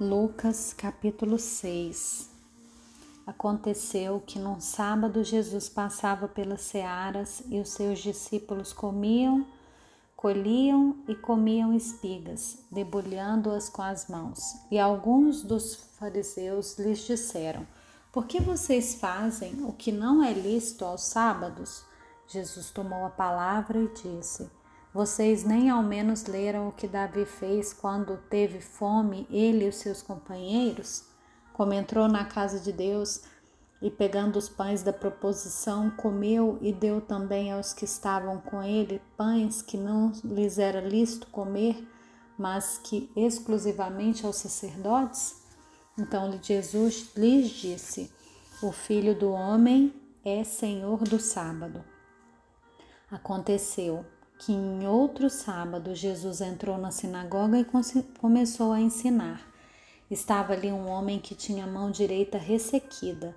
Lucas capítulo 6 Aconteceu que num sábado Jesus passava pelas searas e os seus discípulos comiam, colhiam e comiam espigas, debulhando-as com as mãos. E alguns dos fariseus lhes disseram: Por que vocês fazem o que não é lícito aos sábados? Jesus tomou a palavra e disse: vocês nem ao menos leram o que Davi fez quando teve fome, ele e os seus companheiros? Como entrou na casa de Deus e, pegando os pães da proposição, comeu e deu também aos que estavam com ele pães que não lhes era lícito comer, mas que exclusivamente aos sacerdotes? Então Jesus lhes disse: O filho do homem é senhor do sábado. Aconteceu que em outro sábado Jesus entrou na sinagoga e começou a ensinar. Estava ali um homem que tinha a mão direita ressequida.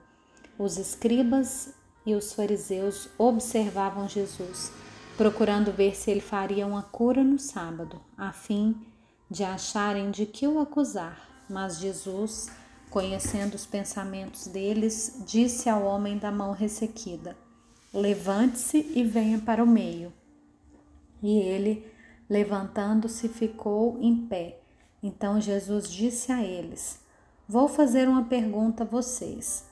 Os escribas e os fariseus observavam Jesus, procurando ver se ele faria uma cura no sábado, a fim de acharem de que o acusar. Mas Jesus, conhecendo os pensamentos deles, disse ao homem da mão ressequida: Levante-se e venha para o meio. E ele, levantando-se, ficou em pé. Então Jesus disse a eles: Vou fazer uma pergunta a vocês.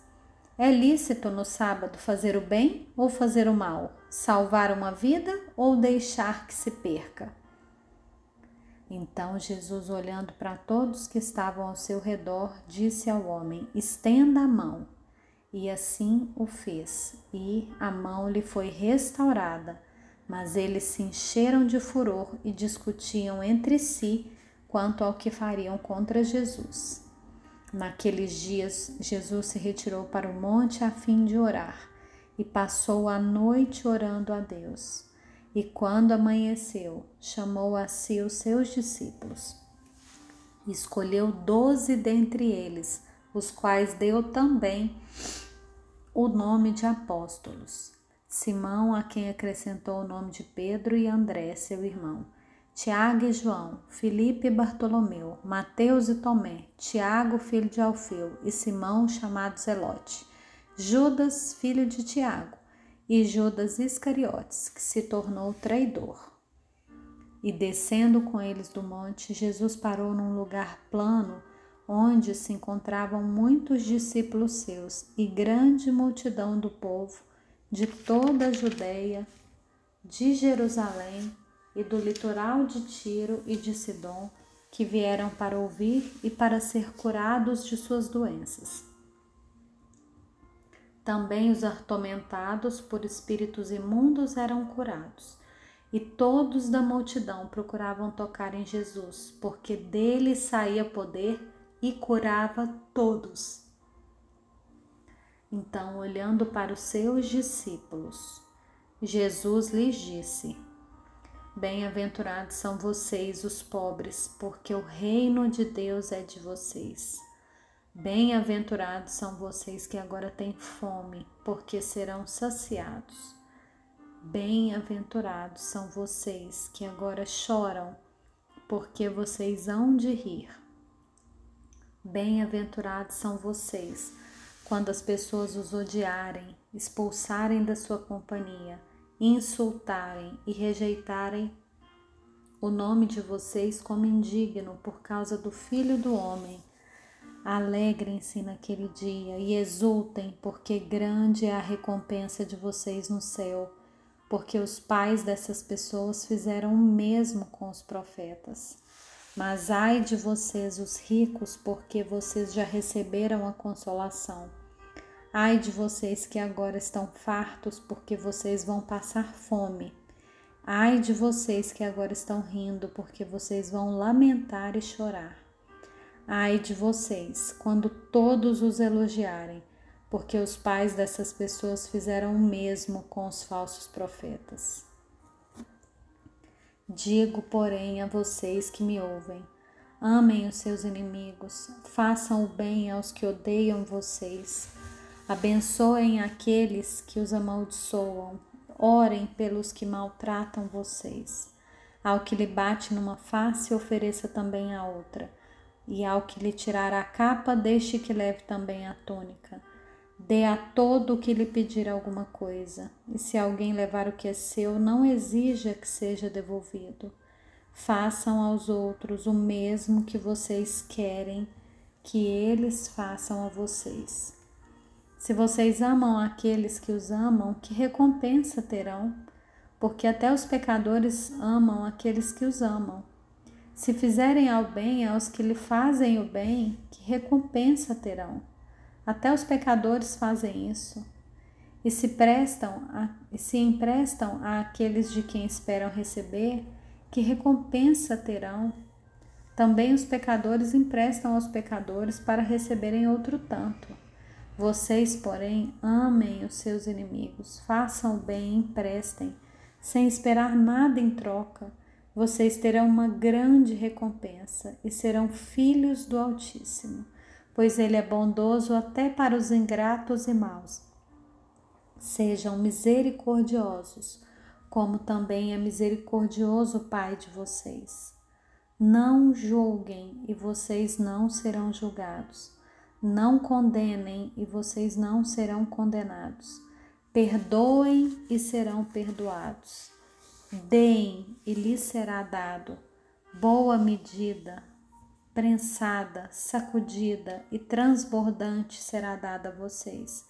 É lícito no sábado fazer o bem ou fazer o mal? Salvar uma vida ou deixar que se perca? Então Jesus, olhando para todos que estavam ao seu redor, disse ao homem: Estenda a mão. E assim o fez, e a mão lhe foi restaurada mas eles se encheram de furor e discutiam entre si quanto ao que fariam contra Jesus. Naqueles dias, Jesus se retirou para o monte a fim de orar e passou a noite orando a Deus. E quando amanheceu, chamou a si os seus discípulos. Escolheu doze dentre eles, os quais deu também o nome de apóstolos Simão, a quem acrescentou o nome de Pedro e André, seu irmão, Tiago e João, Filipe e Bartolomeu, Mateus e Tomé, Tiago, filho de Alfeu, e Simão, chamado Zelote, Judas, filho de Tiago, e Judas Iscariotes, que se tornou traidor. E descendo com eles do monte, Jesus parou num lugar plano, onde se encontravam muitos discípulos seus e grande multidão do povo de toda a Judéia, de Jerusalém e do litoral de Tiro e de Sidom, que vieram para ouvir e para ser curados de suas doenças. Também os atormentados por espíritos imundos eram curados, e todos da multidão procuravam tocar em Jesus, porque dele saía poder e curava todos. Então, olhando para os seus discípulos, Jesus lhes disse: Bem-aventurados são vocês, os pobres, porque o reino de Deus é de vocês. Bem-aventurados são vocês que agora têm fome, porque serão saciados. Bem-aventurados são vocês que agora choram, porque vocês hão de rir. Bem-aventurados são vocês quando as pessoas os odiarem, expulsarem da sua companhia, insultarem e rejeitarem o nome de vocês como indigno por causa do Filho do Homem, alegrem-se naquele dia e exultem, porque grande é a recompensa de vocês no céu, porque os pais dessas pessoas fizeram o mesmo com os profetas. Mas ai de vocês, os ricos, porque vocês já receberam a consolação. Ai de vocês que agora estão fartos, porque vocês vão passar fome. Ai de vocês que agora estão rindo, porque vocês vão lamentar e chorar. Ai de vocês, quando todos os elogiarem, porque os pais dessas pessoas fizeram o mesmo com os falsos profetas. Digo, porém, a vocês que me ouvem: amem os seus inimigos, façam o bem aos que odeiam vocês, abençoem aqueles que os amaldiçoam, orem pelos que maltratam vocês. Ao que lhe bate numa face, ofereça também a outra. E ao que lhe tirar a capa, deixe que leve também a túnica. Dê a todo o que lhe pedir alguma coisa. E se alguém levar o que é seu, não exija que seja devolvido. Façam aos outros o mesmo que vocês querem que eles façam a vocês. Se vocês amam aqueles que os amam, que recompensa terão? Porque até os pecadores amam aqueles que os amam. Se fizerem ao bem aos que lhe fazem o bem, que recompensa terão? Até os pecadores fazem isso. E se prestam a, se emprestam àqueles de quem esperam receber, que recompensa terão? Também os pecadores emprestam aos pecadores para receberem outro tanto. Vocês, porém, amem os seus inimigos, façam o bem emprestem, sem esperar nada em troca vocês terão uma grande recompensa e serão filhos do Altíssimo, pois Ele é bondoso até para os ingratos e maus. Sejam misericordiosos, como também é misericordioso o Pai de vocês. Não julguem e vocês não serão julgados. Não condenem e vocês não serão condenados. Perdoem e serão perdoados. Deem e lhes será dado boa medida, prensada, sacudida e transbordante será dada a vocês,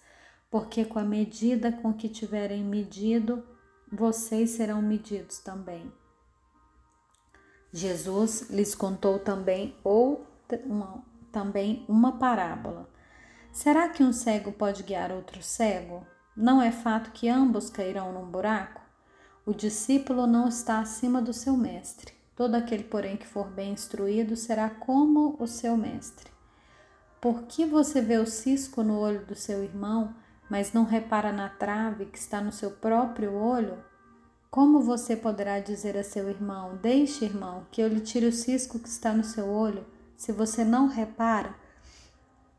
porque com a medida com que tiverem medido, vocês serão medidos também. Jesus lhes contou também outra, uma, também uma parábola. Será que um cego pode guiar outro cego? Não é fato que ambos cairão num buraco? O discípulo não está acima do seu mestre. Todo aquele, porém, que for bem instruído será como o seu mestre. Por que você vê o cisco no olho do seu irmão, mas não repara na trave que está no seu próprio olho? Como você poderá dizer a seu irmão: Deixe, irmão, que eu lhe tire o cisco que está no seu olho, se você não repara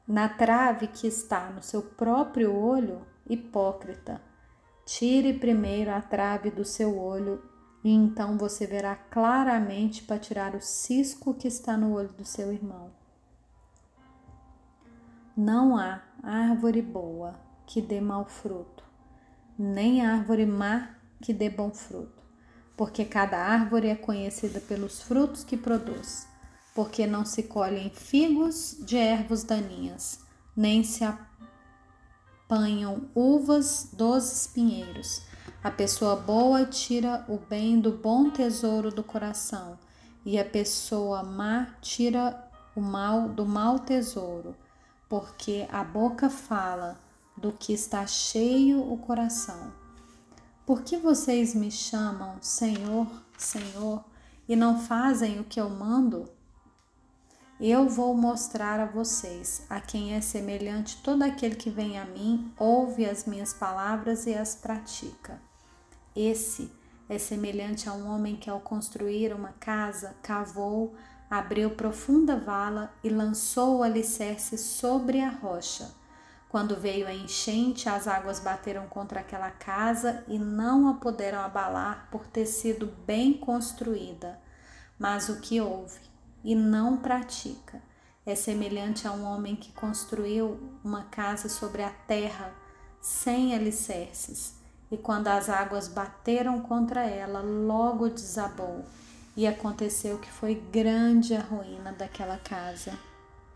na trave que está no seu próprio olho? Hipócrita! Tire primeiro a trave do seu olho e então você verá claramente para tirar o cisco que está no olho do seu irmão. Não há árvore boa que dê mau fruto, nem árvore má que dê bom fruto, porque cada árvore é conhecida pelos frutos que produz, porque não se colhem figos de ervas daninhas, nem se apanham uvas dos espinheiros. A pessoa boa tira o bem do bom tesouro do coração, e a pessoa má tira o mal do mau tesouro, porque a boca fala do que está cheio o coração. Por que vocês me chamam Senhor, Senhor, e não fazem o que eu mando? Eu vou mostrar a vocês a quem é semelhante todo aquele que vem a mim, ouve as minhas palavras e as pratica. Esse é semelhante a um homem que, ao construir uma casa, cavou, abriu profunda vala e lançou o alicerce sobre a rocha. Quando veio a enchente, as águas bateram contra aquela casa e não a puderam abalar por ter sido bem construída. Mas o que houve? e não pratica. É semelhante a um homem que construiu uma casa sobre a terra sem alicerces, e quando as águas bateram contra ela, logo desabou. E aconteceu que foi grande a ruína daquela casa.